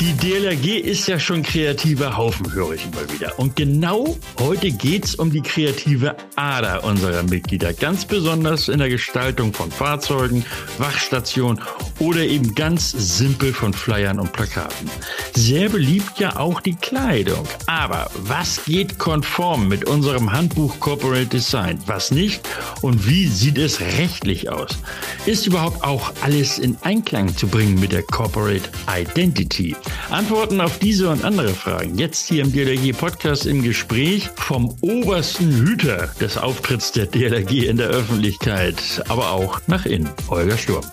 Die DLRG ist ja schon kreativer Haufen, höre ich immer wieder. Und genau heute geht's um die kreative Ader unserer Mitglieder. Ganz besonders in der Gestaltung von Fahrzeugen, Wachstationen oder eben ganz simpel von Flyern und Plakaten. Sehr beliebt ja auch die Kleidung. Aber was geht konform mit unserem Handbuch Corporate Design? Was nicht? Und wie sieht es rechtlich aus? Ist überhaupt auch alles in Einklang zu bringen mit der Corporate Identity? Antworten auf diese und andere Fragen jetzt hier im DLRG Podcast im Gespräch vom obersten Hüter des Auftritts der DLRG in der Öffentlichkeit, aber auch nach innen, Holger Sturm.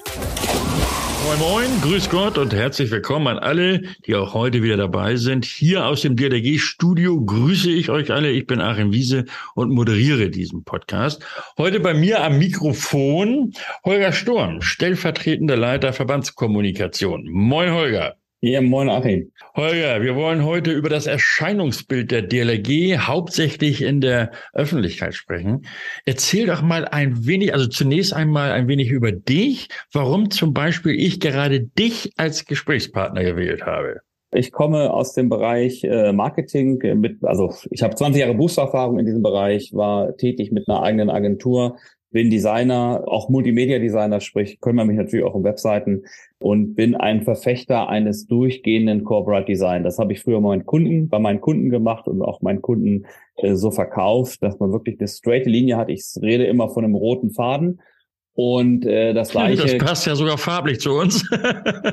Moin Moin, grüß Gott und herzlich willkommen an alle, die auch heute wieder dabei sind. Hier aus dem DLRG Studio grüße ich euch alle. Ich bin Achim Wiese und moderiere diesen Podcast. Heute bei mir am Mikrofon Holger Sturm, stellvertretender Leiter Verbandskommunikation. Moin Holger. Ja, moin Achim. Holger, wir wollen heute über das Erscheinungsbild der DLRG hauptsächlich in der Öffentlichkeit sprechen. Erzähl doch mal ein wenig, also zunächst einmal ein wenig über dich, warum zum Beispiel ich gerade dich als Gesprächspartner gewählt habe. Ich komme aus dem Bereich äh, Marketing mit, also ich habe 20 Jahre Berufserfahrung in diesem Bereich, war tätig mit einer eigenen Agentur, bin Designer, auch Multimedia-Designer, sprich, können wir mich natürlich auch um Webseiten und bin ein Verfechter eines durchgehenden Corporate Design. Das habe ich früher meinen Kunden, bei meinen Kunden gemacht und auch meinen Kunden äh, so verkauft, dass man wirklich eine straight Linie hat. Ich rede immer von einem roten Faden. Und äh, das gleiche. Das passt ja sogar farblich zu uns.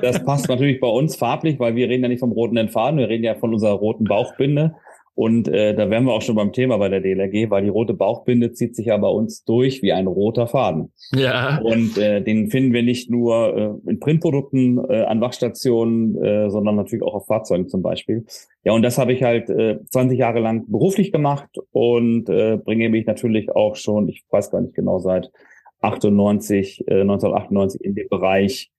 das passt natürlich bei uns farblich, weil wir reden ja nicht vom roten Faden, wir reden ja von unserer roten Bauchbinde. Und äh, da wären wir auch schon beim Thema bei der DLRG, weil die rote Bauchbinde zieht sich ja bei uns durch wie ein roter Faden. Ja. Und äh, den finden wir nicht nur äh, in Printprodukten äh, an Wachstationen, äh, sondern natürlich auch auf Fahrzeugen zum Beispiel. Ja, und das habe ich halt äh, 20 Jahre lang beruflich gemacht und äh, bringe mich natürlich auch schon, ich weiß gar nicht genau, seit 98, äh, 1998 in den Bereich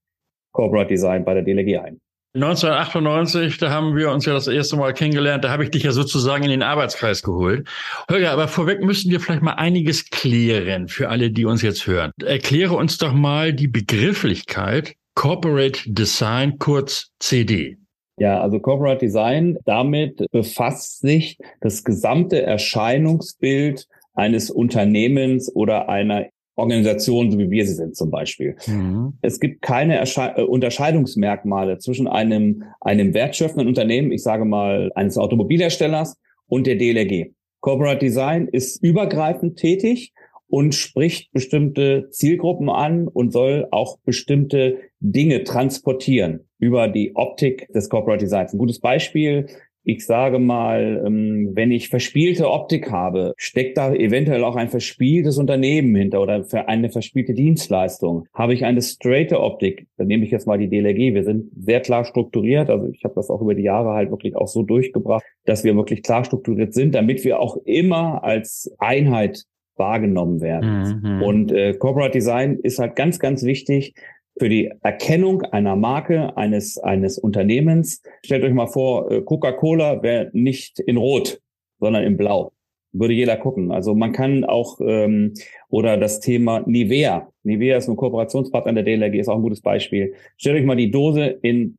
Corporate Design bei der DLRG ein. 1998, da haben wir uns ja das erste Mal kennengelernt. Da habe ich dich ja sozusagen in den Arbeitskreis geholt. Holger, aber vorweg müssen wir vielleicht mal einiges klären für alle, die uns jetzt hören. Erkläre uns doch mal die Begrifflichkeit Corporate Design, kurz CD. Ja, also Corporate Design, damit befasst sich das gesamte Erscheinungsbild eines Unternehmens oder einer Organisationen, so wie wir sie sind zum Beispiel. Mhm. Es gibt keine Ersche äh, Unterscheidungsmerkmale zwischen einem, einem wertschöpfenden Unternehmen, ich sage mal eines Automobilherstellers und der DLRG. Corporate Design ist übergreifend tätig und spricht bestimmte Zielgruppen an und soll auch bestimmte Dinge transportieren über die Optik des Corporate Designs. Ein gutes Beispiel ich sage mal, ähm, wenn ich verspielte Optik habe, steckt da eventuell auch ein verspieltes Unternehmen hinter oder für eine verspielte Dienstleistung. Habe ich eine straighte Optik, dann nehme ich jetzt mal die DLRG. Wir sind sehr klar strukturiert. Also ich habe das auch über die Jahre halt wirklich auch so durchgebracht, dass wir wirklich klar strukturiert sind, damit wir auch immer als Einheit wahrgenommen werden. Mhm. Und äh, Corporate Design ist halt ganz, ganz wichtig, für die Erkennung einer Marke, eines, eines Unternehmens. Stellt euch mal vor, äh, Coca-Cola wäre nicht in Rot, sondern in Blau. Würde jeder gucken. Also man kann auch, ähm, oder das Thema Nivea. Nivea ist ein Kooperationspartner der DLRG, ist auch ein gutes Beispiel. Stellt euch mal die Dose in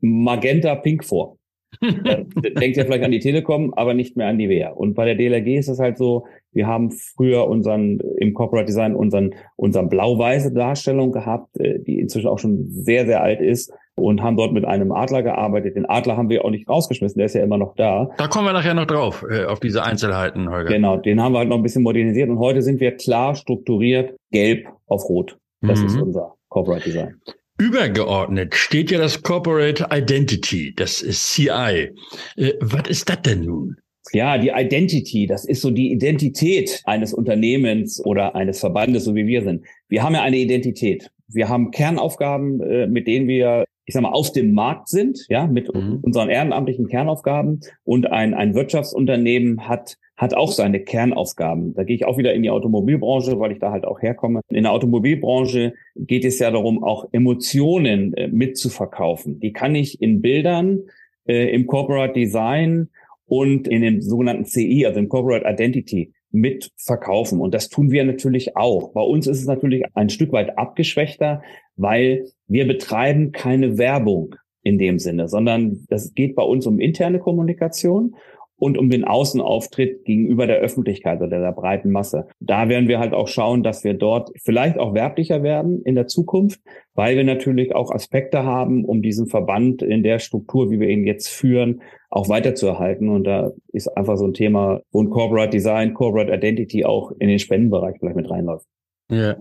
Magenta Pink vor. Denkt ihr vielleicht an die Telekom, aber nicht mehr an die Wehr. Und bei der DLRG ist es halt so, wir haben früher unseren, im Corporate Design unseren, unseren blau-weiße Darstellung gehabt, äh, die inzwischen auch schon sehr, sehr alt ist und haben dort mit einem Adler gearbeitet. Den Adler haben wir auch nicht rausgeschmissen, der ist ja immer noch da. Da kommen wir nachher noch drauf, äh, auf diese Einzelheiten, Holger. Genau, den haben wir halt noch ein bisschen modernisiert und heute sind wir klar strukturiert, gelb auf rot. Das mhm. ist unser Corporate Design. Übergeordnet steht ja das Corporate Identity, das ist CI. Äh, was ist das denn nun? Ja, die Identity, das ist so die Identität eines Unternehmens oder eines Verbandes, so wie wir sind. Wir haben ja eine Identität. Wir haben Kernaufgaben, äh, mit denen wir, ich sag mal, auf dem Markt sind, ja, mit mhm. unseren ehrenamtlichen Kernaufgaben. Und ein, ein Wirtschaftsunternehmen hat hat auch seine Kernaufgaben. Da gehe ich auch wieder in die Automobilbranche, weil ich da halt auch herkomme. In der Automobilbranche geht es ja darum, auch Emotionen äh, mitzuverkaufen. Die kann ich in Bildern, äh, im Corporate Design und in dem sogenannten CI, also im Corporate Identity, mit verkaufen. Und das tun wir natürlich auch. Bei uns ist es natürlich ein Stück weit abgeschwächter, weil wir betreiben keine Werbung in dem Sinne, sondern das geht bei uns um interne Kommunikation und um den Außenauftritt gegenüber der Öffentlichkeit oder der breiten Masse. Da werden wir halt auch schauen, dass wir dort vielleicht auch werblicher werden in der Zukunft, weil wir natürlich auch Aspekte haben, um diesen Verband in der Struktur, wie wir ihn jetzt führen, auch weiterzuerhalten. Und da ist einfach so ein Thema, wo ein Corporate Design, Corporate Identity auch in den Spendenbereich vielleicht mit reinläuft. Ja.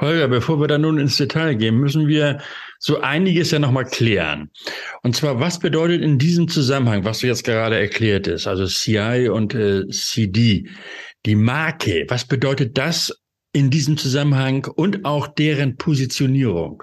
Holger, bevor wir da nun ins Detail gehen, müssen wir so einiges ja nochmal klären. Und zwar, was bedeutet in diesem Zusammenhang, was du jetzt gerade erklärt hast, also CI und äh, CD, die Marke, was bedeutet das in diesem Zusammenhang und auch deren Positionierung?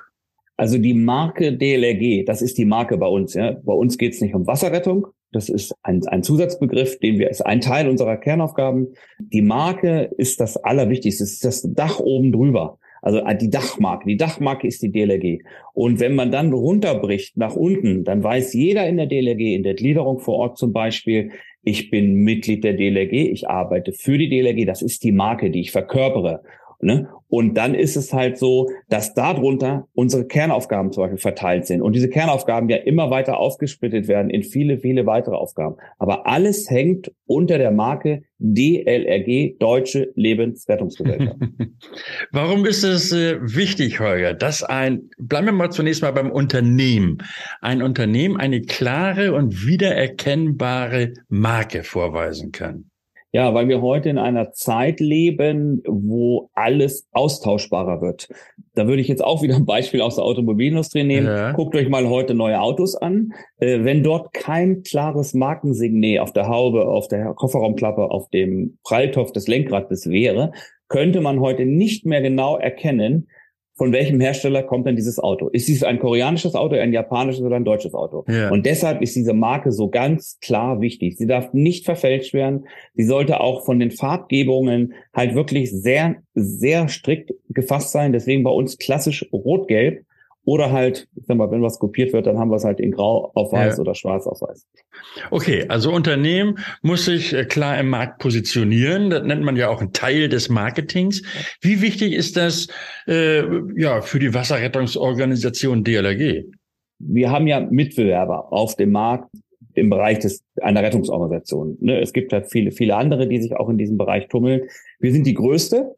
Also die Marke DLRG, das ist die Marke bei uns. Ja. Bei uns geht es nicht um Wasserrettung. Das ist ein, ein Zusatzbegriff, den wir, ist ein Teil unserer Kernaufgaben. Die Marke ist das Allerwichtigste. Es ist das Dach oben drüber. Also äh, die Dachmarke. Die Dachmarke ist die DLRG. Und wenn man dann runterbricht nach unten, dann weiß jeder in der DLRG, in der Gliederung vor Ort zum Beispiel, ich bin Mitglied der DLRG, ich arbeite für die DLRG, das ist die Marke, die ich verkörpere. Ne? Und dann ist es halt so, dass darunter unsere Kernaufgaben zum Beispiel verteilt sind und diese Kernaufgaben ja immer weiter aufgesplittet werden in viele, viele weitere Aufgaben. Aber alles hängt unter der Marke DLRG, Deutsche Lebensrettungsgesellschaft. Warum ist es äh, wichtig, Holger, dass ein, bleiben wir mal zunächst mal beim Unternehmen, ein Unternehmen eine klare und wiedererkennbare Marke vorweisen kann? Ja, weil wir heute in einer Zeit leben, wo alles austauschbarer wird. Da würde ich jetzt auch wieder ein Beispiel aus der Automobilindustrie nehmen. Ja. Guckt euch mal heute neue Autos an. Äh, wenn dort kein klares Markensignet auf der Haube, auf der Kofferraumklappe, auf dem Pralltopf des Lenkrades wäre, könnte man heute nicht mehr genau erkennen, von welchem Hersteller kommt denn dieses Auto? Ist dies ein koreanisches Auto, ein japanisches oder ein deutsches Auto? Ja. Und deshalb ist diese Marke so ganz klar wichtig. Sie darf nicht verfälscht werden. Sie sollte auch von den Farbgebungen halt wirklich sehr, sehr strikt gefasst sein. Deswegen bei uns klassisch rot-gelb. Oder halt, ich sag mal, wenn was kopiert wird, dann haben wir es halt in Grau auf Weiß ja. oder Schwarz auf Weiß. Okay, also Unternehmen muss sich äh, klar im Markt positionieren. Das nennt man ja auch einen Teil des Marketings. Wie wichtig ist das äh, ja für die Wasserrettungsorganisation DLRG? Wir haben ja Mitbewerber auf dem Markt im Bereich des, einer Rettungsorganisation. Ne? Es gibt halt viele, viele andere, die sich auch in diesem Bereich tummeln. Wir sind die größte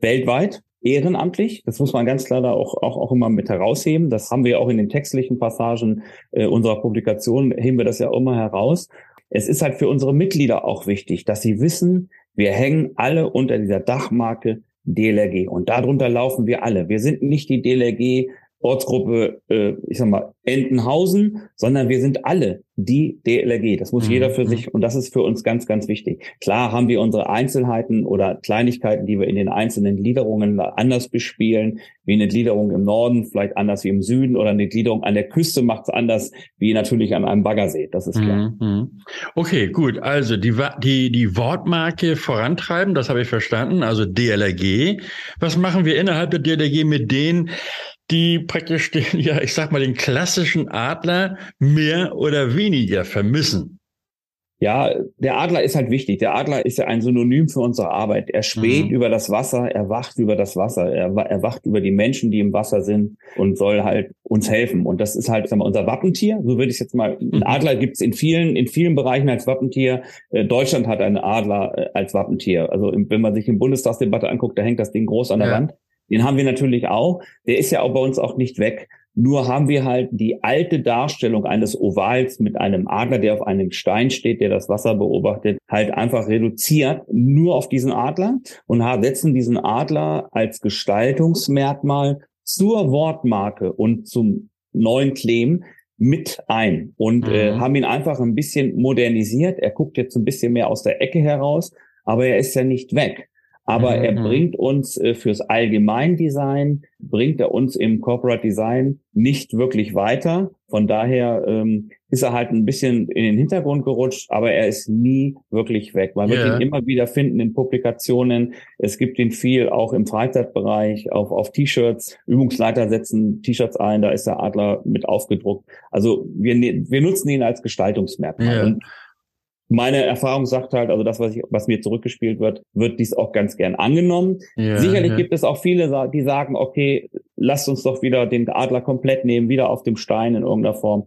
weltweit ehrenamtlich. Das muss man ganz klar da auch, auch, auch immer mit herausheben. Das haben wir auch in den textlichen Passagen äh, unserer Publikation, heben wir das ja immer heraus. Es ist halt für unsere Mitglieder auch wichtig, dass sie wissen, wir hängen alle unter dieser Dachmarke DLRG und darunter laufen wir alle. Wir sind nicht die DLRG Ortsgruppe, äh, ich sag mal, Entenhausen, sondern wir sind alle die DLRG. Das muss mhm. jeder für sich und das ist für uns ganz, ganz wichtig. Klar haben wir unsere Einzelheiten oder Kleinigkeiten, die wir in den einzelnen Gliederungen anders bespielen, wie eine Gliederung im Norden, vielleicht anders wie im Süden oder eine Gliederung an der Küste macht es anders wie natürlich an einem Baggersee. Das ist klar. Mhm. mhm. Okay, gut. Also die, die, die Wortmarke vorantreiben, das habe ich verstanden. Also DLRG. Was machen wir innerhalb der DLRG mit denen, die praktisch den, ja, ich sag mal, den klassischen Adler mehr oder weniger vermissen. Ja, der Adler ist halt wichtig. Der Adler ist ja ein Synonym für unsere Arbeit. Er späht mhm. über das Wasser, er wacht über das Wasser, er, er wacht über die Menschen, die im Wasser sind und soll halt uns helfen. Und das ist halt sagen wir, unser Wappentier. So würde ich jetzt mal. Ein mhm. Adler gibt es in vielen, in vielen Bereichen als Wappentier. Äh, Deutschland hat einen Adler äh, als Wappentier. Also wenn man sich im Bundestagsdebatte anguckt, da hängt das Ding groß an der ja. Wand. Den haben wir natürlich auch. Der ist ja auch bei uns auch nicht weg. Nur haben wir halt die alte Darstellung eines Ovals mit einem Adler, der auf einem Stein steht, der das Wasser beobachtet, halt einfach reduziert nur auf diesen Adler und setzen diesen Adler als Gestaltungsmerkmal zur Wortmarke und zum neuen Claim mit ein und äh, mhm. äh, haben ihn einfach ein bisschen modernisiert. Er guckt jetzt ein bisschen mehr aus der Ecke heraus, aber er ist ja nicht weg. Aber mhm. er bringt uns äh, fürs Allgemeindesign, bringt er uns im Corporate Design nicht wirklich weiter. Von daher ähm, ist er halt ein bisschen in den Hintergrund gerutscht, aber er ist nie wirklich weg. Man wird ihn immer wieder finden in Publikationen. Es gibt ihn viel auch im Freizeitbereich, auf, auf T-Shirts. Übungsleiter setzen T-Shirts ein, da ist der Adler mit aufgedruckt. Also wir, ne-, wir nutzen ihn als Gestaltungsmerkmal. Und meine Erfahrung sagt halt, also das, was, ich, was mir zurückgespielt wird, wird dies auch ganz gern angenommen. Ja, Sicherlich ja. gibt es auch viele, die sagen, okay, lasst uns doch wieder den Adler komplett nehmen, wieder auf dem Stein in irgendeiner Form.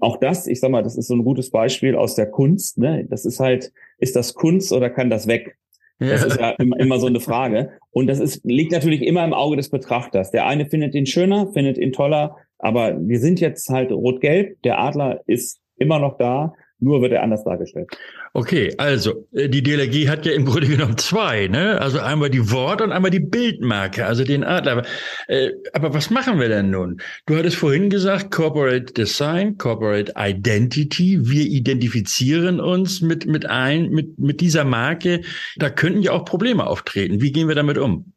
Auch das, ich sag mal, das ist so ein gutes Beispiel aus der Kunst. Ne? Das ist halt, ist das Kunst oder kann das weg? Das ja. ist ja immer, immer so eine Frage. Und das ist, liegt natürlich immer im Auge des Betrachters. Der eine findet ihn schöner, findet ihn toller, aber wir sind jetzt halt rot-gelb. Der Adler ist immer noch da nur wird er anders dargestellt. Okay, also äh, die DLRG hat ja im Grunde genommen zwei, ne? Also einmal die Wort- und einmal die Bildmarke, also den Adler. Aber, äh, aber was machen wir denn nun? Du hattest vorhin gesagt, Corporate Design, Corporate Identity. Wir identifizieren uns mit, mit ein, mit, mit dieser Marke. Da könnten ja auch Probleme auftreten. Wie gehen wir damit um?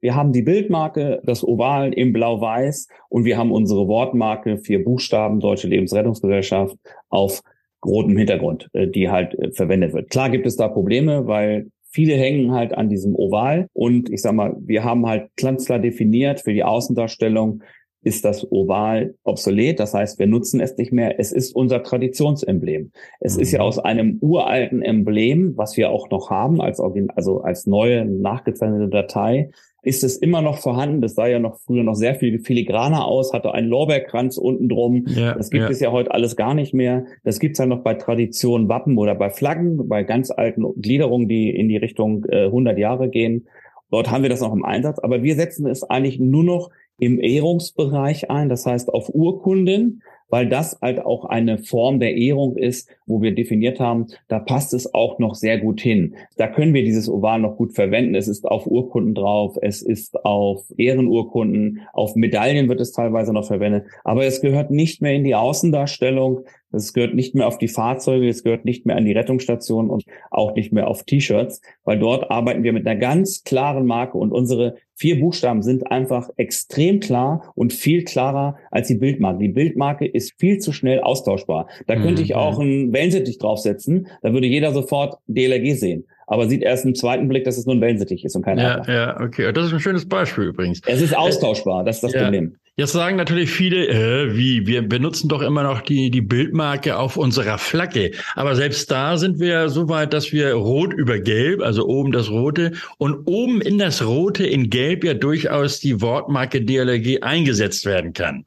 Wir haben die Bildmarke, das Oval im Blau-Weiß und wir haben unsere Wortmarke, vier Buchstaben, Deutsche Lebensrettungsgesellschaft, auf rotem Hintergrund, äh, die halt äh, verwendet wird. Klar gibt es da Probleme, weil viele hängen halt an diesem Oval und ich sag mal, wir haben halt ganz klar definiert für die Außendarstellung ist das Oval obsolet. Das heißt, wir nutzen es nicht mehr. Es ist unser Traditionsemblem. Es mhm. ist ja mhm. aus einem uralten Emblem, was wir auch noch haben, als, also als neue nachgezeichnete Datei, ist es immer noch vorhanden. Das sah ja noch früher noch sehr viel filigraner aus, hatte einen Lorbeerkranz unten drum. Ja, das gibt ja. es ja heute alles gar nicht mehr. Das gibt's ja noch bei Tradition Wappen oder bei Flaggen, bei ganz alten Gliederungen, die in die Richtung äh, 100 Jahre gehen. Dort haben wir das noch im Einsatz, aber wir setzen es eigentlich nur noch im Ehrungsbereich ein, das heißt auf Urkunden, weil das halt auch eine Form der Ehrung ist, wo wir definiert haben, da passt es auch noch sehr gut hin. Da können wir dieses Oval noch gut verwenden. Es ist auf Urkunden drauf, es ist auf Ehrenurkunden, auf Medaillen wird es teilweise noch verwendet, aber es gehört nicht mehr in die Außendarstellung. Es gehört nicht mehr auf die Fahrzeuge, es gehört nicht mehr an die Rettungsstation und auch nicht mehr auf T-Shirts, weil dort arbeiten wir mit einer ganz klaren Marke und unsere vier Buchstaben sind einfach extrem klar und viel klarer als die Bildmarke. Die Bildmarke ist viel zu schnell austauschbar. Da könnte ich auch mhm. einen Wellensittich draufsetzen, da würde jeder sofort DLRG sehen aber sieht erst im zweiten Blick, dass es nur ein Wellensittich ist und kein Ja, Adler. ja, okay. Das ist ein schönes Beispiel übrigens. Es ist austauschbar, das ist das ja. Problem. Jetzt sagen natürlich viele, äh, wie, wir benutzen doch immer noch die, die Bildmarke auf unserer Flagge. Aber selbst da sind wir so weit, dass wir rot über gelb, also oben das rote und oben in das rote in gelb ja durchaus die Wortmarke DLRG eingesetzt werden kann.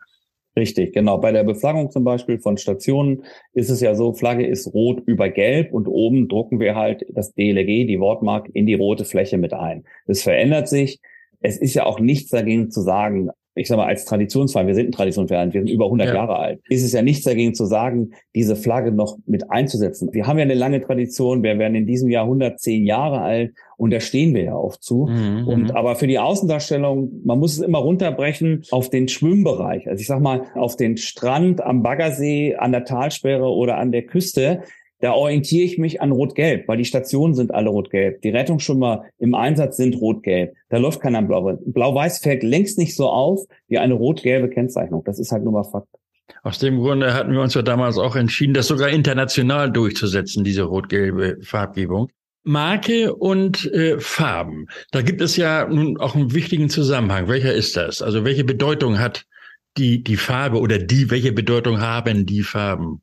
Richtig, genau. Bei der Beflaggung zum Beispiel von Stationen ist es ja so, Flagge ist rot über gelb und oben drucken wir halt das DLG, die Wortmark, in die rote Fläche mit ein. Das verändert sich. Es ist ja auch nichts dagegen zu sagen, ich sag mal, als Traditionsverein, wir sind ein Traditionsverein, wir sind über 100 ja. Jahre alt, ist es ja nichts dagegen zu sagen, diese Flagge noch mit einzusetzen. Wir haben ja eine lange Tradition, wir werden in diesem Jahr 110 Jahre alt und da stehen wir ja auch zu. Mhm. Und mhm. aber für die Außendarstellung, man muss es immer runterbrechen auf den Schwimmbereich. Also ich sag mal, auf den Strand am Baggersee, an der Talsperre oder an der Küste da orientiere ich mich an Rot-Gelb, weil die Stationen sind alle Rot-Gelb. Die Rettungsschwimmer im Einsatz sind Rot-Gelb. Da läuft keiner Blau. Blau-Weiß fällt längst nicht so auf wie eine rot-gelbe Kennzeichnung. Das ist halt nur mal Fakt. Aus dem Grunde hatten wir uns ja damals auch entschieden, das sogar international durchzusetzen, diese rot-gelbe Farbgebung. Marke und äh, Farben. Da gibt es ja nun auch einen wichtigen Zusammenhang. Welcher ist das? Also welche Bedeutung hat die, die Farbe oder die, welche Bedeutung haben die Farben?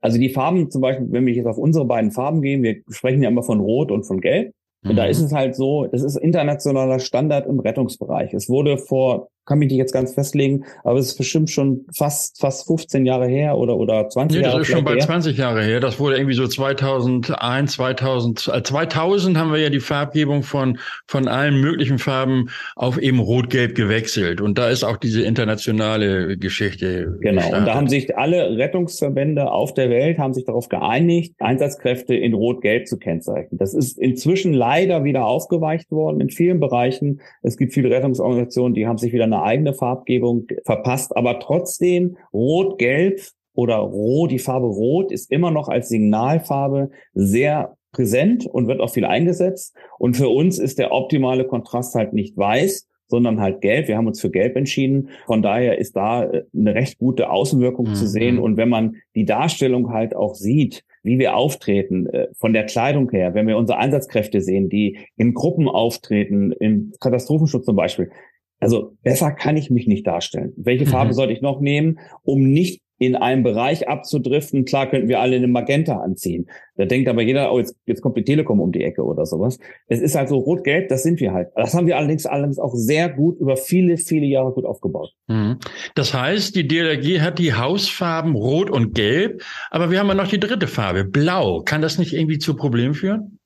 Also die Farben zum Beispiel, wenn wir jetzt auf unsere beiden Farben gehen, wir sprechen ja immer von Rot und von Gelb. Und mhm. da ist es halt so, das ist internationaler Standard im Rettungsbereich. Es wurde vor kann mich nicht jetzt ganz festlegen, aber es ist bestimmt schon fast, fast 15 Jahre her oder, oder 20 nee, Jahre her. Das ist schon bald 20 Jahre her. Das wurde irgendwie so 2001, 2000, äh, 2000 haben wir ja die Farbgebung von, von allen möglichen Farben auf eben Rot-Gelb gewechselt. Und da ist auch diese internationale Geschichte. Genau. Gestartet. Und da haben sich alle Rettungsverbände auf der Welt haben sich darauf geeinigt, Einsatzkräfte in Rot-Gelb zu kennzeichnen. Das ist inzwischen leider wieder aufgeweicht worden in vielen Bereichen. Es gibt viele Rettungsorganisationen, die haben sich wieder eine eine eigene Farbgebung verpasst, aber trotzdem rot-gelb oder rot, die Farbe rot ist immer noch als Signalfarbe sehr präsent und wird auch viel eingesetzt. Und für uns ist der optimale Kontrast halt nicht weiß, sondern halt gelb. Wir haben uns für gelb entschieden. Von daher ist da äh, eine recht gute Außenwirkung mhm. zu sehen. Und wenn man die Darstellung halt auch sieht, wie wir auftreten, äh, von der Kleidung her, wenn wir unsere Einsatzkräfte sehen, die in Gruppen auftreten, im Katastrophenschutz zum Beispiel, also besser kann ich mich nicht darstellen. Welche mhm. Farbe sollte ich noch nehmen, um nicht in einem Bereich abzudriften. Klar könnten wir alle eine Magenta anziehen. Da denkt aber jeder, oh, jetzt, jetzt kommt die Telekom um die Ecke oder sowas. Es ist halt so rot-gelb, das sind wir halt. Das haben wir allerdings, allerdings auch sehr gut über viele, viele Jahre gut aufgebaut. Mhm. Das heißt, die DLRG hat die Hausfarben rot und gelb, aber wir haben ja noch die dritte Farbe, blau. Kann das nicht irgendwie zu Problemen führen?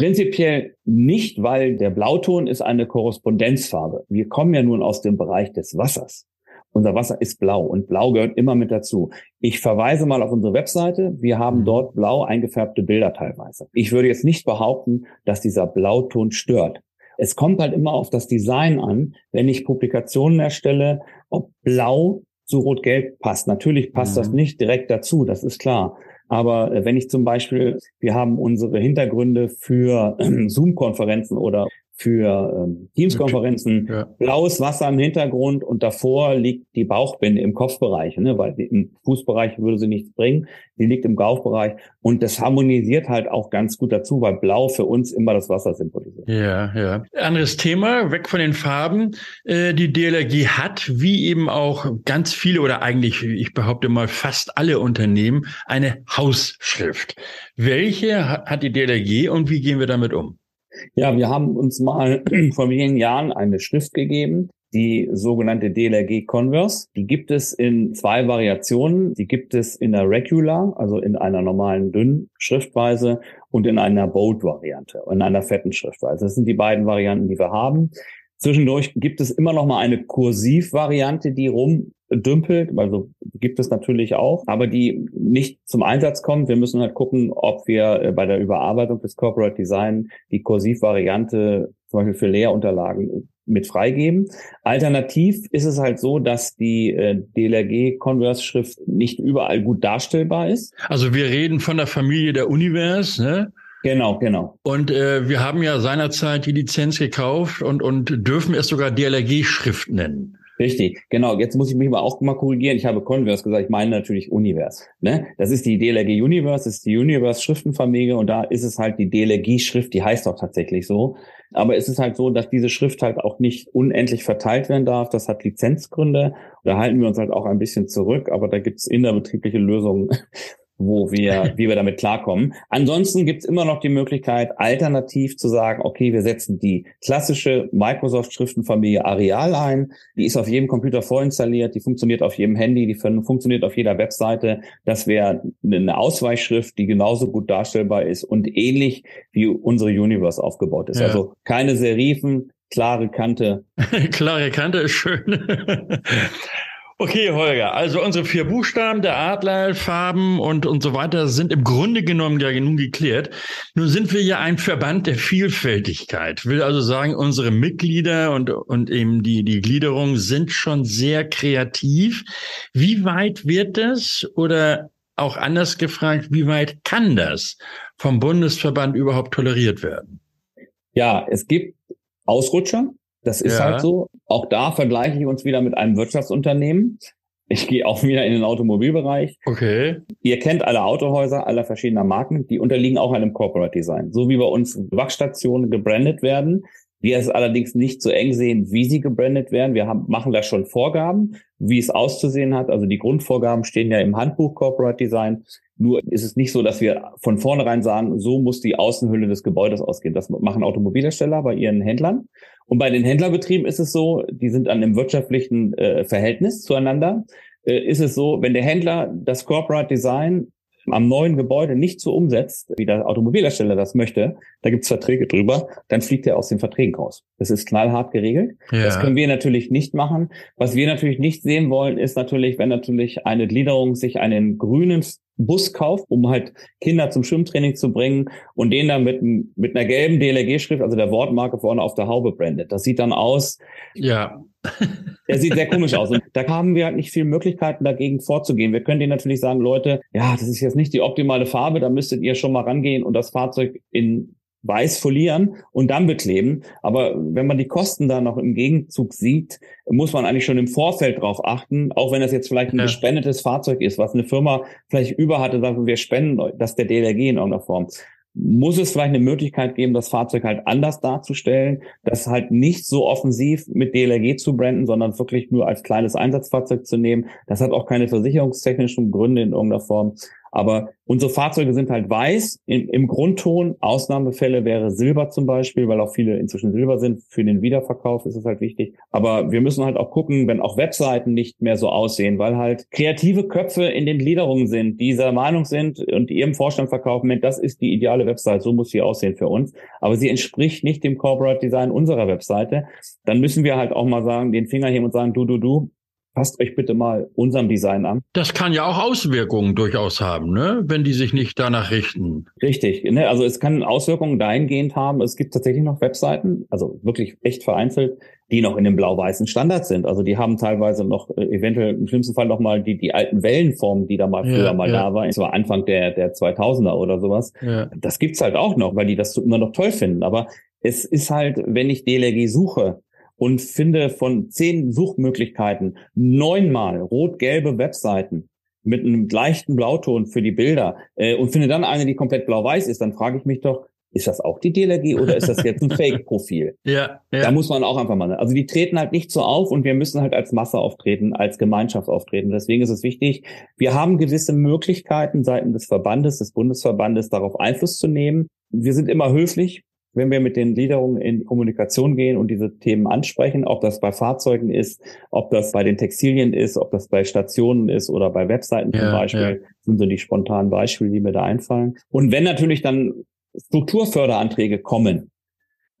Prinzipiell nicht, weil der Blauton ist eine Korrespondenzfarbe. Wir kommen ja nun aus dem Bereich des Wassers. Unser Wasser ist blau und blau gehört immer mit dazu. Ich verweise mal auf unsere Webseite. Wir haben mhm. dort blau eingefärbte Bilder teilweise. Ich würde jetzt nicht behaupten, dass dieser Blauton stört. Es kommt halt immer auf das Design an, wenn ich Publikationen erstelle, ob blau zu rot-gelb passt. Natürlich passt mhm. das nicht direkt dazu, das ist klar. Aber äh, wenn ich zum Beispiel, wir haben unsere Hintergründe für Zoom-Konferenzen oder für ähm, Teams-Konferenzen, ja. blaues Wasser im Hintergrund und davor liegt die Bauchbinde im Kopfbereich, ne, weil im Fußbereich würde sie nichts bringen, die liegt im Bauchbereich und das harmonisiert halt auch ganz gut dazu, weil blau für uns immer das Wasser symbolisiert. Ja, ja. Anderes Thema, weg von den Farben. Äh, die DLRG hat, wie eben auch ganz viele oder eigentlich, ich behaupte mal fast alle Unternehmen, eine Hausschrift. Welche hat die DLRG und wie gehen wir damit um? Ja, wir haben uns mal vor vielen Jahren eine Schrift gegeben, die sogenannte DLRG Converse. Die gibt es in zwei Variationen. Die gibt es in der Regular, also in einer normalen dünnen Schriftweise und in einer Bold Variante, in einer fetten Schriftweise. Das sind die beiden Varianten, die wir haben. Zwischendurch gibt es immer noch mal eine Kursiv-Variante, die rumdümpelt. Also gibt es natürlich auch, aber die nicht zum Einsatz kommt. Wir müssen halt gucken, ob wir äh, bei der Überarbeitung des Corporate Design die Kursiv-Variante zum Beispiel für Lehrunterlagen mit freigeben. Alternativ ist es halt so, dass die äh, DLRG Converse Schrift nicht überall gut darstellbar ist. Also wir reden von der Familie der Univers, ne? Genau, genau. Und äh, wir haben ja seinerzeit die Lizenz gekauft und, und dürfen es sogar DLRG-Schrift nennen. Richtig, genau. Jetzt muss ich mich aber auch mal korrigieren. Ich habe Converse gesagt, ich meine natürlich Universe. Ne? Das ist die DLRG Universe, das ist die Universe Schriftenfamilie und da ist es halt die DLRG Schrift, die heißt auch tatsächlich so. Aber es ist halt so, dass diese Schrift halt auch nicht unendlich verteilt werden darf. Das hat Lizenzgründe. Da halten wir uns halt auch ein bisschen zurück, aber da gibt es innerbetriebliche Lösungen, wo wir, wie wir damit klarkommen. Ansonsten gibt es immer noch die Möglichkeit, alternativ zu sagen, okay, wir setzen die klassische Microsoft-Schriftenfamilie Areal ein. Die ist auf jedem Computer vorinstalliert, die funktioniert auf jedem Handy, die funktioniert auf jeder Webseite. Das wäre eine Ausweichschrift, die genauso gut darstellbar ist und ähnlich wie unsere Universe aufgebaut ist. Ja. Also keine Serifen, klare Kante. klare Kante ist schön. Okay, Holger, also unsere vier Buchstaben, der Adler, Farben und, und so weiter sind im Grunde genommen ja nun geklärt. Nun sind wir ja ein Verband der Vielfältigkeit. Will also sagen, unsere Mitglieder und, und eben die, die Gliederung sind schon sehr kreativ. Wie weit wird das oder auch anders gefragt, wie weit kann das vom Bundesverband überhaupt toleriert werden? Ja, es gibt Ausrutscher. Das ist ja. halt so. Auch da vergleiche ich uns wieder mit einem Wirtschaftsunternehmen. Ich gehe auch wieder in den Automobilbereich. Okay. Ihr kennt alle Autohäuser aller verschiedener Marken, die unterliegen auch einem Corporate Design. So wie bei uns Wachstationen gebrandet werden, wir es allerdings nicht so eng sehen, wie sie gebrandet werden. Wir haben, machen da schon Vorgaben, wie es auszusehen hat. Also die Grundvorgaben stehen ja im Handbuch Corporate Design. Nur ist es nicht so, dass wir von vornherein sagen, so muss die Außenhülle des Gebäudes ausgehen. Das machen Automobilhersteller bei ihren Händlern. Und bei den Händlerbetrieben ist es so, die sind an einem wirtschaftlichen äh, Verhältnis zueinander. Äh, ist es so, wenn der Händler das Corporate Design am neuen Gebäude nicht so umsetzt, wie der Automobilhersteller das möchte, da gibt's Verträge drüber, dann fliegt er aus den Verträgen raus. Das ist knallhart geregelt. Ja. Das können wir natürlich nicht machen. Was wir natürlich nicht sehen wollen, ist natürlich, wenn natürlich eine Gliederung sich einen grünen Bus kauft, um halt Kinder zum Schwimmtraining zu bringen und den dann mit, mit einer gelben DLRG-Schrift, also der Wortmarke vorne auf der Haube brandet. Das sieht dann aus. Ja. Der sieht sehr komisch aus. Und da haben wir halt nicht viele Möglichkeiten, dagegen vorzugehen. Wir können denen natürlich sagen, Leute, ja, das ist jetzt nicht die optimale Farbe, da müsstet ihr schon mal rangehen und das Fahrzeug in weiß folieren und dann bekleben. Aber wenn man die Kosten da noch im Gegenzug sieht, muss man eigentlich schon im Vorfeld drauf achten, auch wenn das jetzt vielleicht ein ja. gespendetes Fahrzeug ist, was eine Firma vielleicht über hatte, sagen wir spenden, dass der DLRG in irgendeiner Form. Muss es vielleicht eine Möglichkeit geben, das Fahrzeug halt anders darzustellen, das halt nicht so offensiv mit DLRG zu branden, sondern wirklich nur als kleines Einsatzfahrzeug zu nehmen. Das hat auch keine versicherungstechnischen Gründe in irgendeiner Form. Aber unsere Fahrzeuge sind halt weiß im, im, Grundton. Ausnahmefälle wäre Silber zum Beispiel, weil auch viele inzwischen Silber sind. Für den Wiederverkauf ist es halt wichtig. Aber wir müssen halt auch gucken, wenn auch Webseiten nicht mehr so aussehen, weil halt kreative Köpfe in den Gliederungen sind, die dieser Meinung sind und ihrem Vorstand verkaufen, das ist die ideale Website, so muss sie aussehen für uns. Aber sie entspricht nicht dem Corporate Design unserer Webseite. Dann müssen wir halt auch mal sagen, den Finger heben und sagen, du, du, du, passt euch bitte mal unserem Design an. Das kann ja auch Auswirkungen durchaus haben, ne? wenn die sich nicht danach richten. Richtig. Ne? Also es kann Auswirkungen dahingehend haben. Es gibt tatsächlich noch Webseiten, also wirklich echt vereinzelt, die noch in dem blau-weißen Standard sind. Also die haben teilweise noch äh, eventuell im schlimmsten Fall noch mal die, die alten Wellenformen, die da mal früher ja, mal ja. da waren. Es war Anfang der, der 2000er oder sowas. Ja. Das gibt's halt auch noch, weil die das immer noch toll finden. Aber es ist halt, wenn ich DLRG suche, und finde von zehn Suchmöglichkeiten neunmal rot-gelbe Webseiten mit einem leichten Blauton für die Bilder äh, und finde dann eine, die komplett blau-weiß ist, dann frage ich mich doch, ist das auch die DLRG oder ist das jetzt ein Fake-Profil? ja, ja. Da muss man auch einfach mal. Also die treten halt nicht so auf und wir müssen halt als Masse auftreten, als Gemeinschaft auftreten. Deswegen ist es wichtig, wir haben gewisse Möglichkeiten seitens des Verbandes, des Bundesverbandes, darauf Einfluss zu nehmen. Wir sind immer höflich wenn wir mit den Gliederungen in Kommunikation gehen und diese Themen ansprechen, ob das bei Fahrzeugen ist, ob das bei den Textilien ist, ob das bei Stationen ist oder bei Webseiten zum ja, Beispiel, ja. sind so die spontanen Beispiele, die mir da einfallen. Und wenn natürlich dann Strukturförderanträge kommen,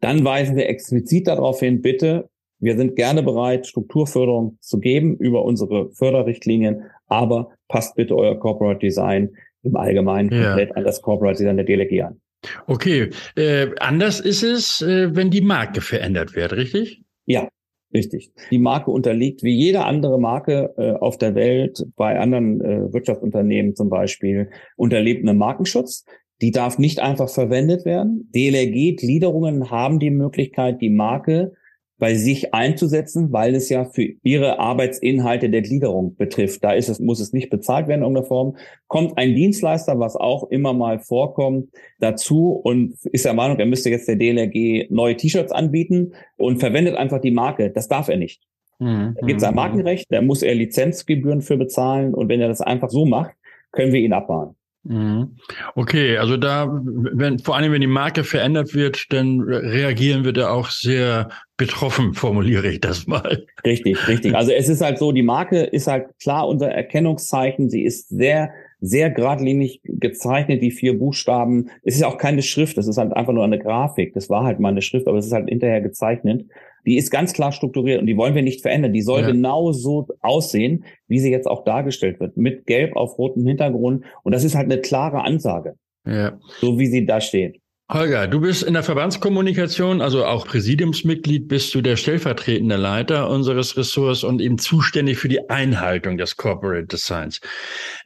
dann weisen wir explizit darauf hin, bitte, wir sind gerne bereit, Strukturförderung zu geben über unsere Förderrichtlinien, aber passt bitte euer Corporate Design im Allgemeinen ja. komplett an das Corporate Design der DLG an. Okay, äh, anders ist es, äh, wenn die Marke verändert wird, richtig? Ja, richtig. Die Marke unterliegt wie jede andere Marke äh, auf der Welt, bei anderen äh, Wirtschaftsunternehmen zum Beispiel, unterlebt einem Markenschutz. Die darf nicht einfach verwendet werden. DLRG-Gliederungen haben die Möglichkeit, die Marke bei sich einzusetzen, weil es ja für ihre Arbeitsinhalte der Gliederung betrifft. Da ist es, muss es nicht bezahlt werden in irgendeiner Form. Kommt ein Dienstleister, was auch immer mal vorkommt, dazu und ist der Meinung, er müsste jetzt der DLRG neue T-Shirts anbieten und verwendet einfach die Marke. Das darf er nicht. Mhm. Da gibt es ein mhm. Markenrecht, da muss er Lizenzgebühren für bezahlen und wenn er das einfach so macht, können wir ihn abmahnen. Mhm. Okay, also da, wenn, vor allem wenn die Marke verändert wird, dann reagieren wir da auch sehr betroffen, formuliere ich das mal. Richtig, richtig. Also es ist halt so, die Marke ist halt klar unser Erkennungszeichen. Sie ist sehr, sehr geradlinig gezeichnet, die vier Buchstaben. Es ist auch keine Schrift, das ist halt einfach nur eine Grafik. Das war halt mal eine Schrift, aber es ist halt hinterher gezeichnet die ist ganz klar strukturiert und die wollen wir nicht verändern. Die soll ja. genau so aussehen, wie sie jetzt auch dargestellt wird, mit gelb auf rotem Hintergrund. Und das ist halt eine klare Ansage. Ja. So wie sie da steht. Holger, du bist in der Verbandskommunikation, also auch Präsidiumsmitglied, bist du der stellvertretende Leiter unseres Ressorts und eben zuständig für die Einhaltung des Corporate Designs.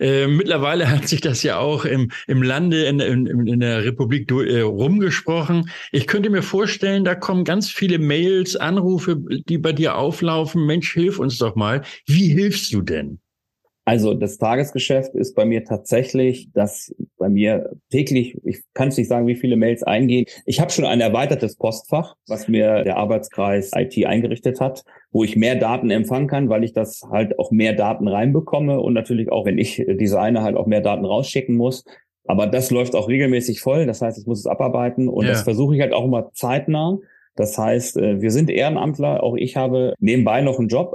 Äh, mittlerweile hat sich das ja auch im, im Lande, in, in, in der Republik äh, rumgesprochen. Ich könnte mir vorstellen, da kommen ganz viele Mails, Anrufe, die bei dir auflaufen. Mensch, hilf uns doch mal. Wie hilfst du denn? Also das Tagesgeschäft ist bei mir tatsächlich, dass bei mir täglich, ich kann es nicht sagen, wie viele Mails eingehen. Ich habe schon ein erweitertes Postfach, was mir der Arbeitskreis IT eingerichtet hat, wo ich mehr Daten empfangen kann, weil ich das halt auch mehr Daten reinbekomme und natürlich auch, wenn ich designe, halt auch mehr Daten rausschicken muss. Aber das läuft auch regelmäßig voll. Das heißt, ich muss es abarbeiten und ja. das versuche ich halt auch immer zeitnah. Das heißt, äh, wir sind Ehrenamtler. Auch ich habe nebenbei noch einen Job.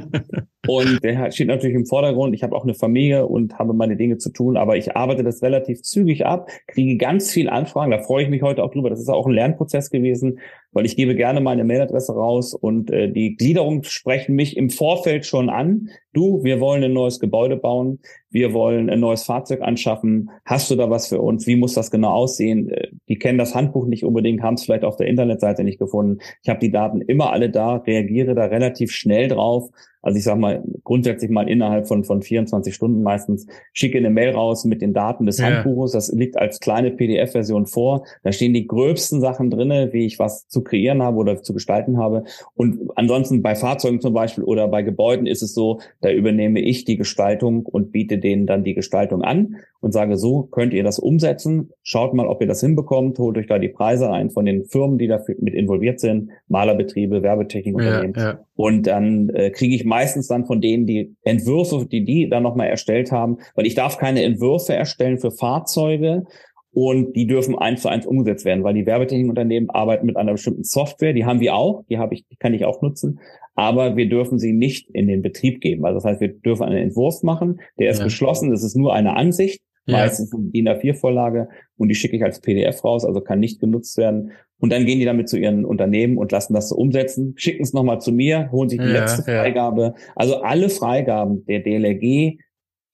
und der steht natürlich im Vordergrund. Ich habe auch eine Familie und habe meine Dinge zu tun, aber ich arbeite das relativ zügig ab, kriege ganz viel Anfragen. Da freue ich mich heute auch drüber. Das ist auch ein Lernprozess gewesen, weil ich gebe gerne meine Mailadresse raus und äh, die Gliederungen sprechen mich im Vorfeld schon an. Du, wir wollen ein neues Gebäude bauen, wir wollen ein neues Fahrzeug anschaffen. Hast du da was für uns? Wie muss das genau aussehen? Äh, die kennen das Handbuch nicht unbedingt, haben es vielleicht auf der Internetseite nicht gefunden. Ich habe die Daten immer alle da, reagiere da relativ schnell drauf. Also ich sage mal, grundsätzlich mal innerhalb von, von 24 Stunden meistens, schicke eine Mail raus mit den Daten des ja. Handbuches. Das liegt als kleine PDF-Version vor. Da stehen die gröbsten Sachen drinne, wie ich was zu kreieren habe oder zu gestalten habe. Und ansonsten bei Fahrzeugen zum Beispiel oder bei Gebäuden ist es so, da übernehme ich die Gestaltung und biete denen dann die Gestaltung an und sage, so könnt ihr das umsetzen. Schaut mal, ob ihr das hinbekommt. Holt euch da die Preise ein von den Firmen, die dafür mit involviert sind, Malerbetriebe, Werbetechnikunternehmen. Ja, ja. Und dann äh, kriege ich meistens dann von denen die Entwürfe, die die dann nochmal erstellt haben, weil ich darf keine Entwürfe erstellen für Fahrzeuge und die dürfen eins zu eins umgesetzt werden, weil die Werbetechnikunternehmen arbeiten mit einer bestimmten Software, die haben wir auch, die habe ich, die kann ich auch nutzen, aber wir dürfen sie nicht in den Betrieb geben. Also das heißt, wir dürfen einen Entwurf machen, der ist ja. geschlossen, das ist nur eine Ansicht, ja. meistens eine DIN A4-Vorlage und die schicke ich als PDF raus, also kann nicht genutzt werden. Und dann gehen die damit zu ihren Unternehmen und lassen das so umsetzen, schicken es nochmal zu mir, holen sich die ja, letzte Freigabe. Also alle Freigaben der DLRG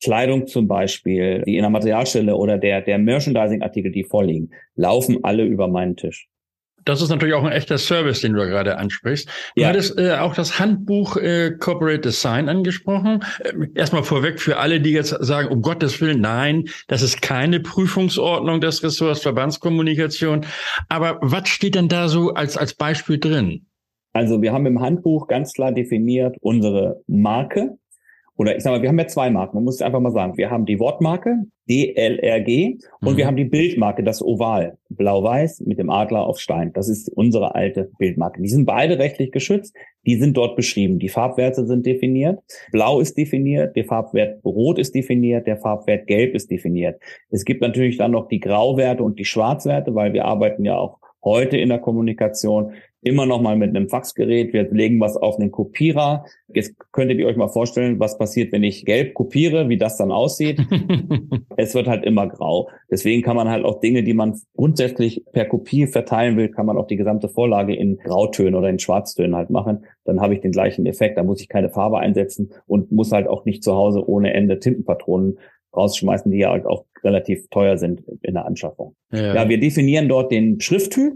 Kleidung zum Beispiel, die in der Materialstelle oder der, der Merchandising-Artikel, die vorliegen, laufen alle über meinen Tisch. Das ist natürlich auch ein echter Service, den du gerade ansprichst. Du ja. hattest äh, auch das Handbuch äh, Corporate Design angesprochen. Äh, erstmal vorweg für alle, die jetzt sagen, um Gottes Willen, nein, das ist keine Prüfungsordnung des Ressorts Verbandskommunikation. Aber was steht denn da so als, als Beispiel drin? Also wir haben im Handbuch ganz klar definiert unsere Marke, oder ich sag mal, wir haben ja zwei Marken, man muss es einfach mal sagen. Wir haben die Wortmarke, DLRG, und mhm. wir haben die Bildmarke, das Oval, blau-weiß mit dem Adler auf Stein. Das ist unsere alte Bildmarke. Die sind beide rechtlich geschützt, die sind dort beschrieben. Die Farbwerte sind definiert, blau ist definiert, der Farbwert rot ist definiert, der Farbwert gelb ist definiert. Es gibt natürlich dann noch die Grauwerte und die Schwarzwerte, weil wir arbeiten ja auch heute in der Kommunikation immer noch mal mit einem Faxgerät. Wir legen was auf einen Kopierer. Jetzt könntet ihr euch mal vorstellen, was passiert, wenn ich gelb kopiere, wie das dann aussieht. es wird halt immer grau. Deswegen kann man halt auch Dinge, die man grundsätzlich per Kopie verteilen will, kann man auch die gesamte Vorlage in Grautönen oder in Schwarztönen halt machen. Dann habe ich den gleichen Effekt. Da muss ich keine Farbe einsetzen und muss halt auch nicht zu Hause ohne Ende Tintenpatronen rausschmeißen, die ja halt auch relativ teuer sind in der Anschaffung. Ja, ja wir definieren dort den Schrifttyp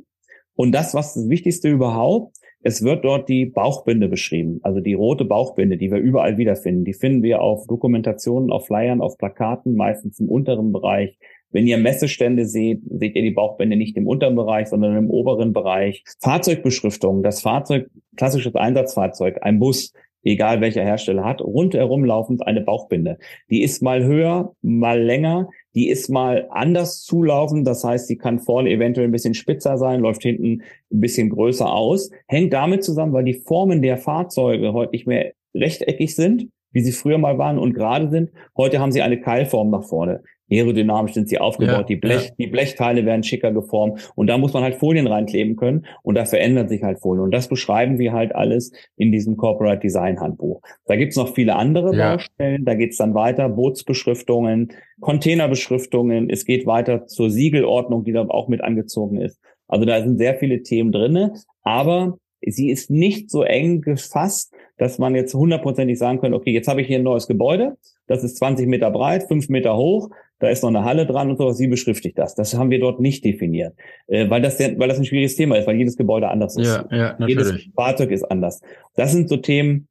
und das, was das Wichtigste überhaupt, es wird dort die Bauchbinde beschrieben, also die rote Bauchbinde, die wir überall wiederfinden. Die finden wir auf Dokumentationen, auf Flyern, auf Plakaten, meistens im unteren Bereich. Wenn ihr Messestände seht, seht ihr die Bauchbinde nicht im unteren Bereich, sondern im oberen Bereich. Fahrzeugbeschriftung, das Fahrzeug, klassisches Einsatzfahrzeug, ein Bus, egal welcher Hersteller hat, rundherum laufend eine Bauchbinde. Die ist mal höher, mal länger, die ist mal anders zulaufend, das heißt, sie kann vorne eventuell ein bisschen spitzer sein, läuft hinten ein bisschen größer aus. Hängt damit zusammen, weil die Formen der Fahrzeuge heute nicht mehr rechteckig sind, wie sie früher mal waren und gerade sind. Heute haben sie eine Keilform nach vorne aerodynamisch sind sie aufgebaut, ja, die, Blech, ja. die Blechteile werden schicker geformt und da muss man halt Folien reinkleben können und da verändern sich halt Folien und das beschreiben wir halt alles in diesem Corporate Design Handbuch. Da gibt's noch viele andere ja. Baustellen, da geht's dann weiter, Bootsbeschriftungen, Containerbeschriftungen, es geht weiter zur Siegelordnung, die da auch mit angezogen ist. Also da sind sehr viele Themen drinne, aber sie ist nicht so eng gefasst, dass man jetzt hundertprozentig sagen kann, okay, jetzt habe ich hier ein neues Gebäude, das ist 20 Meter breit, 5 Meter hoch, da ist noch eine Halle dran und sowas, wie beschriftigt das? Das haben wir dort nicht definiert, äh, weil, das weil das ein schwieriges Thema ist, weil jedes Gebäude anders ist. Ja, ja, natürlich. Jedes Fahrzeug ist anders. Das sind so Themen,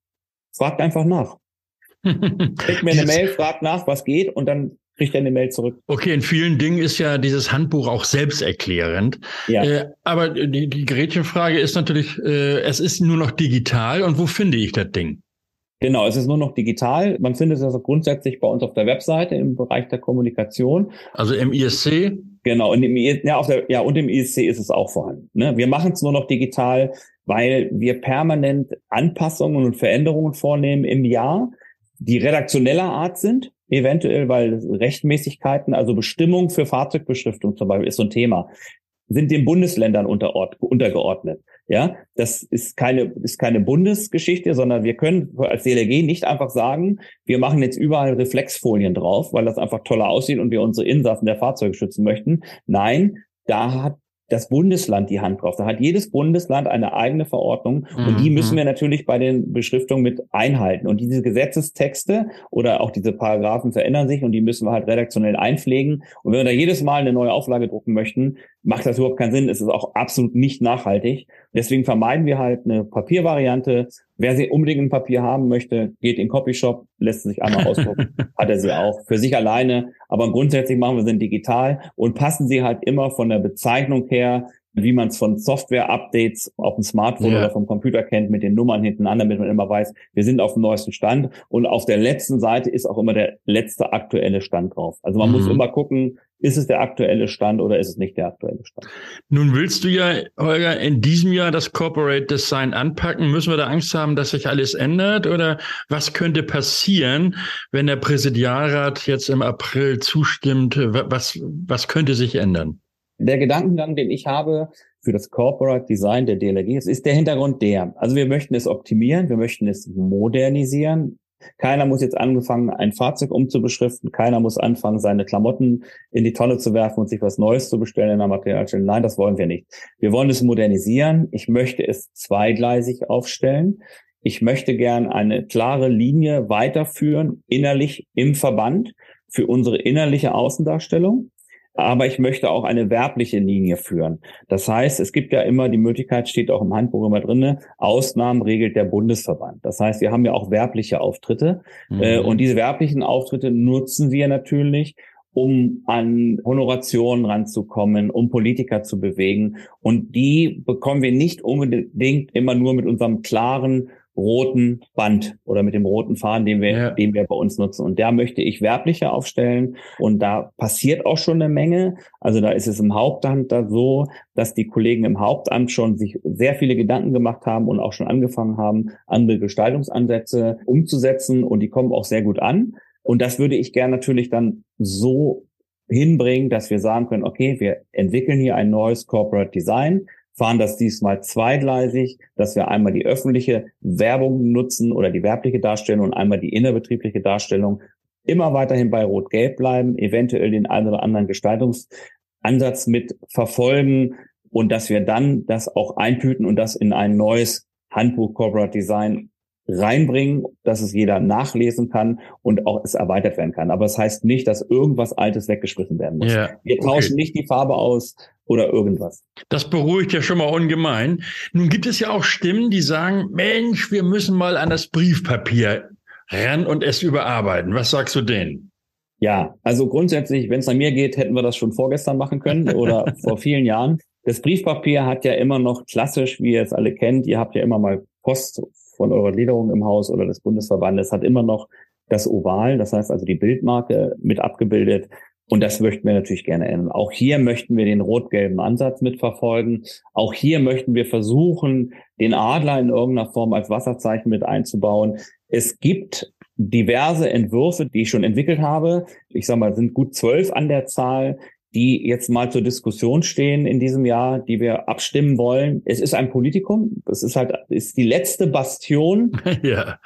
fragt einfach nach. Schickt mir eine Mail, fragt nach, was geht und dann kriegt er eine Mail zurück. Okay, in vielen Dingen ist ja dieses Handbuch auch selbsterklärend. Ja. Äh, aber die, die Gretchenfrage ist natürlich, äh, es ist nur noch digital und wo finde ich das Ding? Genau, es ist nur noch digital. Man findet es also grundsätzlich bei uns auf der Webseite im Bereich der Kommunikation. Also im ISC? Genau, und im, ja, der, ja, und im ISC ist es auch vorhanden. Ne? Wir machen es nur noch digital, weil wir permanent Anpassungen und Veränderungen vornehmen im Jahr, die redaktioneller Art sind, eventuell, weil Rechtmäßigkeiten, also Bestimmung für Fahrzeugbeschriftung zum Beispiel ist so ein Thema, sind den Bundesländern untergeordnet. Ja, das ist keine, ist keine Bundesgeschichte, sondern wir können als DLRG nicht einfach sagen, wir machen jetzt überall Reflexfolien drauf, weil das einfach toller aussieht und wir unsere Insassen der Fahrzeuge schützen möchten. Nein, da hat das Bundesland die Hand drauf. Da hat jedes Bundesland eine eigene Verordnung und die müssen mhm. wir natürlich bei den Beschriftungen mit einhalten. Und diese Gesetzestexte oder auch diese Paragraphen verändern sich und die müssen wir halt redaktionell einpflegen. Und wenn wir da jedes Mal eine neue Auflage drucken möchten, macht das überhaupt keinen Sinn. Es ist auch absolut nicht nachhaltig. Deswegen vermeiden wir halt eine Papiervariante. Wer sie unbedingt ein Papier haben möchte, geht in den Copyshop, lässt sich einmal ausdrucken, hat er sie auch für sich alleine. Aber grundsätzlich machen wir sie digital und passen sie halt immer von der Bezeichnung her wie man es von Software-Updates auf dem Smartphone ja. oder vom Computer kennt, mit den Nummern hinten an, damit man immer weiß, wir sind auf dem neuesten Stand. Und auf der letzten Seite ist auch immer der letzte aktuelle Stand drauf. Also man mhm. muss immer gucken, ist es der aktuelle Stand oder ist es nicht der aktuelle Stand? Nun willst du ja, Holger, in diesem Jahr das Corporate Design anpacken. Müssen wir da Angst haben, dass sich alles ändert? Oder was könnte passieren, wenn der Präsidialrat jetzt im April zustimmt? Was, was könnte sich ändern? Der Gedankengang, den ich habe für das Corporate Design der DLRG, ist der Hintergrund der. Also wir möchten es optimieren, wir möchten es modernisieren. Keiner muss jetzt anfangen, ein Fahrzeug umzubeschriften. Keiner muss anfangen, seine Klamotten in die Tonne zu werfen und sich was Neues zu bestellen in der Materialstelle. Nein, das wollen wir nicht. Wir wollen es modernisieren. Ich möchte es zweigleisig aufstellen. Ich möchte gern eine klare Linie weiterführen, innerlich im Verband für unsere innerliche Außendarstellung aber ich möchte auch eine werbliche Linie führen. Das heißt, es gibt ja immer die Möglichkeit, steht auch im Handbuch immer drinne, Ausnahmen regelt der Bundesverband. Das heißt, wir haben ja auch werbliche Auftritte mhm. äh, und diese werblichen Auftritte nutzen wir natürlich, um an Honorationen ranzukommen, um Politiker zu bewegen. Und die bekommen wir nicht unbedingt immer nur mit unserem klaren roten Band oder mit dem roten Faden, den wir, ja. den wir bei uns nutzen. Und da möchte ich werblicher aufstellen. Und da passiert auch schon eine Menge. Also da ist es im Hauptamt da so, dass die Kollegen im Hauptamt schon sich sehr viele Gedanken gemacht haben und auch schon angefangen haben, andere Gestaltungsansätze umzusetzen. Und die kommen auch sehr gut an. Und das würde ich gerne natürlich dann so hinbringen, dass wir sagen können, okay, wir entwickeln hier ein neues Corporate Design fahren das diesmal zweigleisig, dass wir einmal die öffentliche Werbung nutzen oder die werbliche Darstellung und einmal die innerbetriebliche Darstellung. Immer weiterhin bei Rot-Gelb bleiben, eventuell den einen oder anderen Gestaltungsansatz mit verfolgen und dass wir dann das auch eintüten und das in ein neues Handbuch Corporate Design reinbringen, dass es jeder nachlesen kann und auch es erweitert werden kann. Aber es das heißt nicht, dass irgendwas Altes weggeschmissen werden muss. Ja, Wir tauschen okay. nicht die Farbe aus oder irgendwas. Das beruhigt ja schon mal ungemein. Nun gibt es ja auch Stimmen, die sagen, Mensch, wir müssen mal an das Briefpapier ran und es überarbeiten. Was sagst du denen? Ja, also grundsätzlich, wenn es an mir geht, hätten wir das schon vorgestern machen können oder vor vielen Jahren. Das Briefpapier hat ja immer noch klassisch, wie ihr es alle kennt, ihr habt ja immer mal Post von eurer Gliederung im Haus oder des Bundesverbandes hat immer noch das Oval, das heißt also die Bildmarke mit abgebildet. Und das möchten wir natürlich gerne ändern. Auch hier möchten wir den rot-gelben Ansatz mitverfolgen. Auch hier möchten wir versuchen, den Adler in irgendeiner Form als Wasserzeichen mit einzubauen. Es gibt diverse Entwürfe, die ich schon entwickelt habe. Ich sage mal, sind gut zwölf an der Zahl, die jetzt mal zur Diskussion stehen in diesem Jahr, die wir abstimmen wollen. Es ist ein Politikum. Es ist halt, ist die letzte Bastion ja.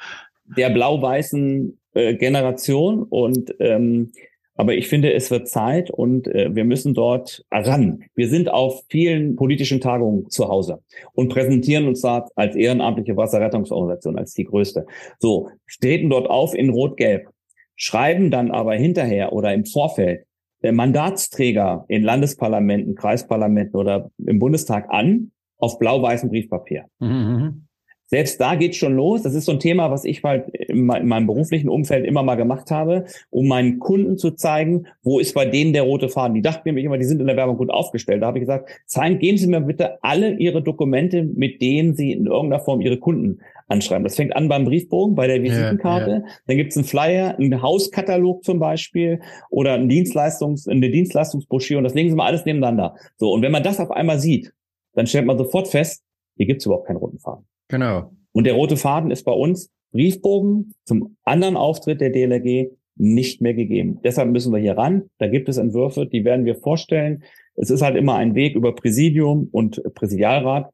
der blau-weißen äh, Generation und ähm, aber ich finde, es wird Zeit und äh, wir müssen dort ran. Wir sind auf vielen politischen Tagungen zu Hause und präsentieren uns da als ehrenamtliche Wasserrettungsorganisation, als die größte. So, treten dort auf in Rot-Gelb, schreiben dann aber hinterher oder im Vorfeld Mandatsträger in Landesparlamenten, Kreisparlamenten oder im Bundestag an auf blau-weißem Briefpapier. Mhm. mhm. Selbst da geht's schon los. Das ist so ein Thema, was ich halt in meinem beruflichen Umfeld immer mal gemacht habe, um meinen Kunden zu zeigen, wo ist bei denen der rote Faden. Die dachten nämlich immer, die sind in der Werbung gut aufgestellt. Da habe ich gesagt, zeigen, geben Sie mir bitte alle Ihre Dokumente, mit denen Sie in irgendeiner Form Ihre Kunden anschreiben. Das fängt an beim Briefbogen, bei der Visitenkarte. Ja, ja. Dann gibt's einen Flyer, einen Hauskatalog zum Beispiel oder ein Dienstleistungs-, eine Dienstleistungsbroschüre und das legen Sie mal alles nebeneinander. So, und wenn man das auf einmal sieht, dann stellt man sofort fest, hier gibt's überhaupt keinen roten Faden. Genau. Und der rote Faden ist bei uns Briefbogen zum anderen Auftritt der DLRG nicht mehr gegeben. Deshalb müssen wir hier ran. Da gibt es Entwürfe, die werden wir vorstellen. Es ist halt immer ein Weg über Präsidium und Präsidialrat.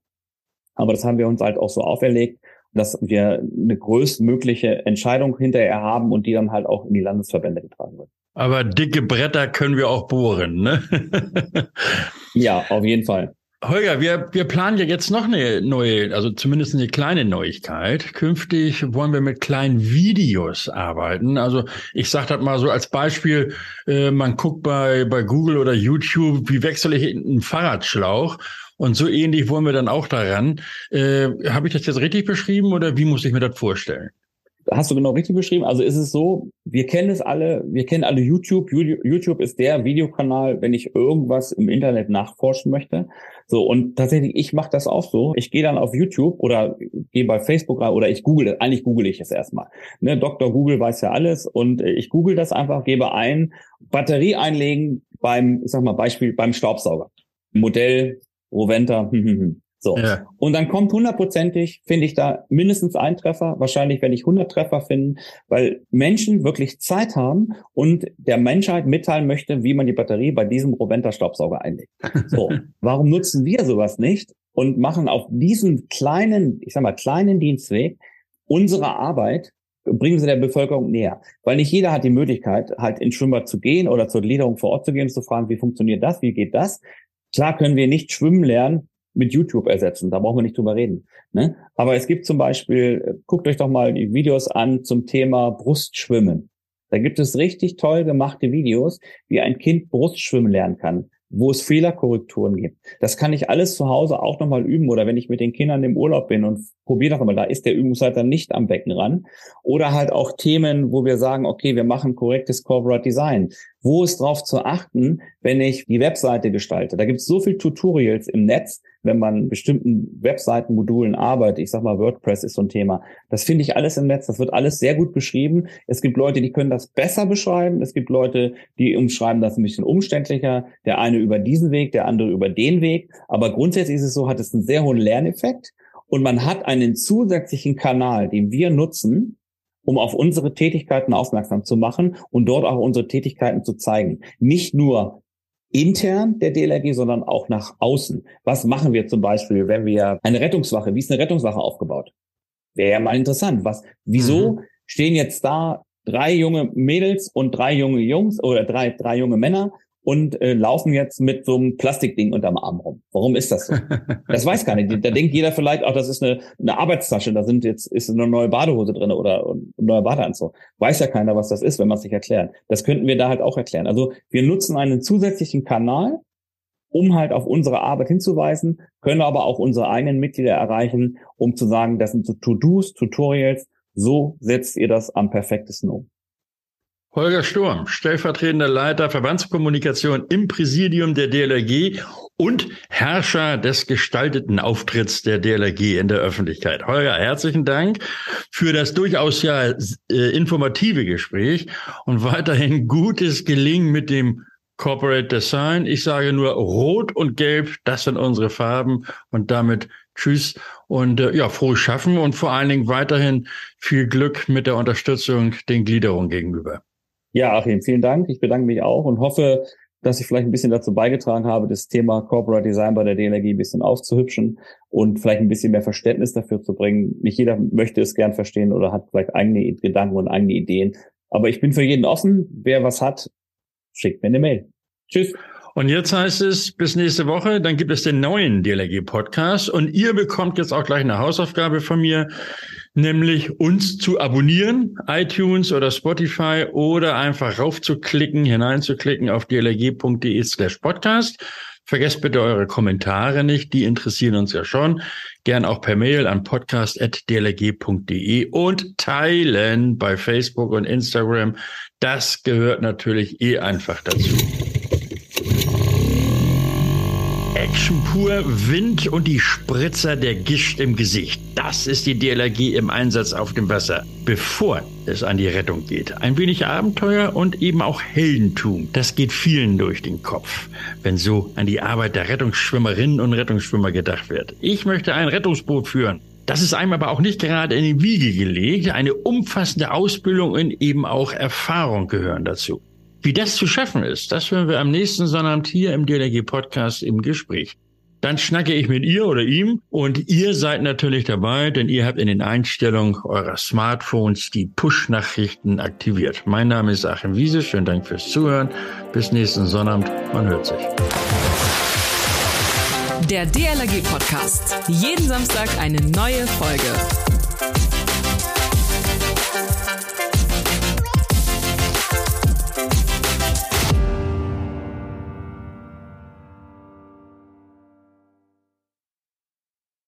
Aber das haben wir uns halt auch so auferlegt, dass wir eine größtmögliche Entscheidung hinterher haben und die dann halt auch in die Landesverbände getragen wird. Aber dicke Bretter können wir auch bohren, ne? ja, auf jeden Fall. Holger, wir, wir planen ja jetzt noch eine neue, also zumindest eine kleine Neuigkeit. Künftig wollen wir mit kleinen Videos arbeiten. Also ich sage das mal so als Beispiel, äh, man guckt bei, bei Google oder YouTube, wie wechsle ich einen Fahrradschlauch? Und so ähnlich wollen wir dann auch daran. Äh, Habe ich das jetzt richtig beschrieben oder wie muss ich mir das vorstellen? Hast du genau richtig beschrieben. Also ist es so, wir kennen es alle, wir kennen alle YouTube. YouTube ist der Videokanal, wenn ich irgendwas im Internet nachforschen möchte. So, und tatsächlich, ich mache das auch so. Ich gehe dann auf YouTube oder gehe bei Facebook rein oder ich google, eigentlich google ich es erstmal. Ne, Dr. Google weiß ja alles und ich google das einfach, gebe ein, Batterie einlegen beim, ich sag mal Beispiel, beim Staubsauger. Modell Roventa. So. Ja. Und dann kommt hundertprozentig, finde ich da mindestens ein Treffer. Wahrscheinlich werde ich 100 Treffer finden, weil Menschen wirklich Zeit haben und der Menschheit mitteilen möchte, wie man die Batterie bei diesem Roventa-Staubsauger einlegt. So. Warum nutzen wir sowas nicht und machen auf diesen kleinen, ich sag mal, kleinen Dienstweg unsere Arbeit bringen sie der Bevölkerung näher. Weil nicht jeder hat die Möglichkeit, halt ins Schwimmbad zu gehen oder zur Gliederung vor Ort zu gehen und zu fragen, wie funktioniert das, wie geht das. Klar können wir nicht schwimmen lernen, mit YouTube ersetzen. Da brauchen wir nicht drüber reden. Ne? Aber es gibt zum Beispiel, äh, guckt euch doch mal die Videos an zum Thema Brustschwimmen. Da gibt es richtig toll gemachte Videos, wie ein Kind Brustschwimmen lernen kann wo es Fehlerkorrekturen gibt. Das kann ich alles zu Hause auch nochmal üben oder wenn ich mit den Kindern im Urlaub bin und probiere doch mal, da ist der Übungsleiter nicht am Becken ran. Oder halt auch Themen, wo wir sagen, okay, wir machen korrektes Corporate Design. Wo ist drauf zu achten, wenn ich die Webseite gestalte? Da gibt es so viel Tutorials im Netz, wenn man bestimmten Webseitenmodulen arbeitet. Ich sag mal, WordPress ist so ein Thema. Das finde ich alles im Netz. Das wird alles sehr gut beschrieben. Es gibt Leute, die können das besser beschreiben. Es gibt Leute, die umschreiben das ein bisschen umständlicher. Der eine über diesen Weg, der andere über den Weg. Aber grundsätzlich ist es so, hat es einen sehr hohen Lerneffekt. Und man hat einen zusätzlichen Kanal, den wir nutzen, um auf unsere Tätigkeiten aufmerksam zu machen und dort auch unsere Tätigkeiten zu zeigen. Nicht nur intern der DLRG, sondern auch nach außen. Was machen wir zum Beispiel, wenn wir eine Rettungswache, wie ist eine Rettungswache aufgebaut? Wäre ja mal interessant. Was, wieso mhm. stehen jetzt da drei junge Mädels und drei junge Jungs oder drei, drei junge Männer und äh, laufen jetzt mit so einem Plastikding unterm Arm rum. Warum ist das so? Das weiß gar nicht. Da denkt jeder vielleicht, auch das ist eine, eine Arbeitstasche, da sind jetzt ist eine neue Badehose drin oder ein neuer Badeanzug. Weiß ja keiner, was das ist, wenn man es nicht erklärt. Das könnten wir da halt auch erklären. Also wir nutzen einen zusätzlichen Kanal, um halt auf unsere Arbeit hinzuweisen, können aber auch unsere eigenen Mitglieder erreichen, um zu sagen, das sind so To-Dos, Tutorials, so setzt ihr das am perfektesten um. Holger Sturm, stellvertretender Leiter Verbandskommunikation im Präsidium der DLRG und Herrscher des gestalteten Auftritts der DLRG in der Öffentlichkeit. Holger, herzlichen Dank für das durchaus ja äh, informative Gespräch und weiterhin gutes Gelingen mit dem Corporate Design. Ich sage nur Rot und Gelb, das sind unsere Farben und damit Tschüss und äh, ja, frohes Schaffen und vor allen Dingen weiterhin viel Glück mit der Unterstützung den Gliederungen gegenüber. Ja, Achim, vielen Dank. Ich bedanke mich auch und hoffe, dass ich vielleicht ein bisschen dazu beigetragen habe, das Thema Corporate Design bei der DLRG ein bisschen aufzuhübschen und vielleicht ein bisschen mehr Verständnis dafür zu bringen. Nicht jeder möchte es gern verstehen oder hat vielleicht eigene Gedanken und eigene Ideen. Aber ich bin für jeden offen. Wer was hat, schickt mir eine Mail. Tschüss. Und jetzt heißt es, bis nächste Woche, dann gibt es den neuen DLRG-Podcast und ihr bekommt jetzt auch gleich eine Hausaufgabe von mir nämlich uns zu abonnieren, iTunes oder Spotify oder einfach raufzuklicken, hineinzuklicken auf dlg.de slash podcast. Vergesst bitte eure Kommentare nicht, die interessieren uns ja schon. Gern auch per Mail an podcast.dlg.de und teilen bei Facebook und Instagram. Das gehört natürlich eh einfach dazu. Action pur, Wind und die Spritzer der Gischt im Gesicht. Das ist die DLRG im Einsatz auf dem Wasser, bevor es an die Rettung geht. Ein wenig Abenteuer und eben auch Heldentum. Das geht vielen durch den Kopf, wenn so an die Arbeit der Rettungsschwimmerinnen und Rettungsschwimmer gedacht wird. Ich möchte ein Rettungsboot führen. Das ist einem aber auch nicht gerade in die Wiege gelegt. Eine umfassende Ausbildung und eben auch Erfahrung gehören dazu. Wie das zu schaffen ist, das hören wir am nächsten Sonnabend hier im DLRG Podcast im Gespräch. Dann schnacke ich mit ihr oder ihm und ihr seid natürlich dabei, denn ihr habt in den Einstellungen eurer Smartphones die Push-Nachrichten aktiviert. Mein Name ist Achim Wiese, schönen Dank fürs Zuhören. Bis nächsten Sonnabend, man hört sich. Der DLRG Podcast. Jeden Samstag eine neue Folge.